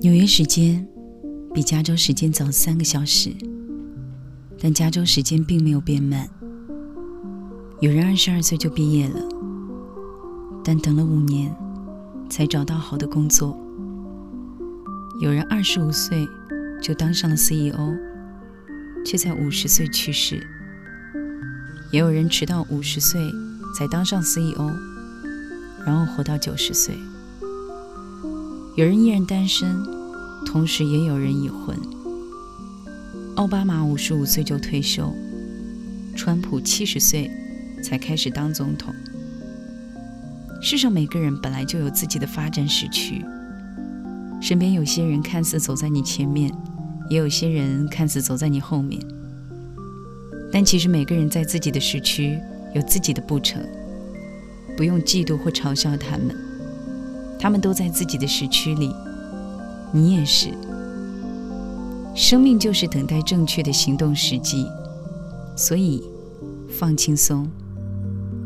纽约时间比加州时间早三个小时，但加州时间并没有变慢。有人二十二岁就毕业了，但等了五年才找到好的工作；有人二十五岁就当上了 CEO，却在五十岁去世；也有人迟到五十岁才当上 CEO，然后活到九十岁。有人依然单身，同时也有人已婚。奥巴马五十五岁就退休，川普七十岁才开始当总统。世上每个人本来就有自己的发展时区，身边有些人看似走在你前面，也有些人看似走在你后面，但其实每个人在自己的时区有自己的步程，不用嫉妒或嘲笑他们。他们都在自己的时区里，你也是。生命就是等待正确的行动时机，所以放轻松。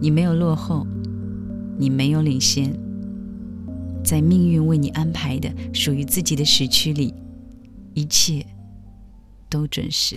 你没有落后，你没有领先，在命运为你安排的属于自己的时区里，一切都准时。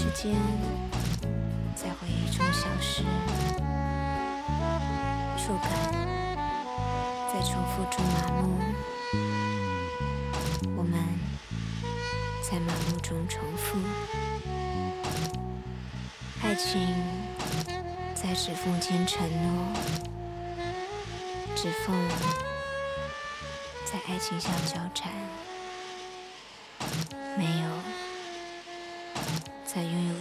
时间，在回忆中消失；触感在重复中麻木，我们在麻木中重复；爱情在指缝间承诺，指缝在爱情下交缠，没有。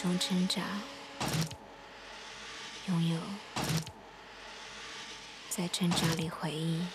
中挣扎，拥有在挣扎里回忆。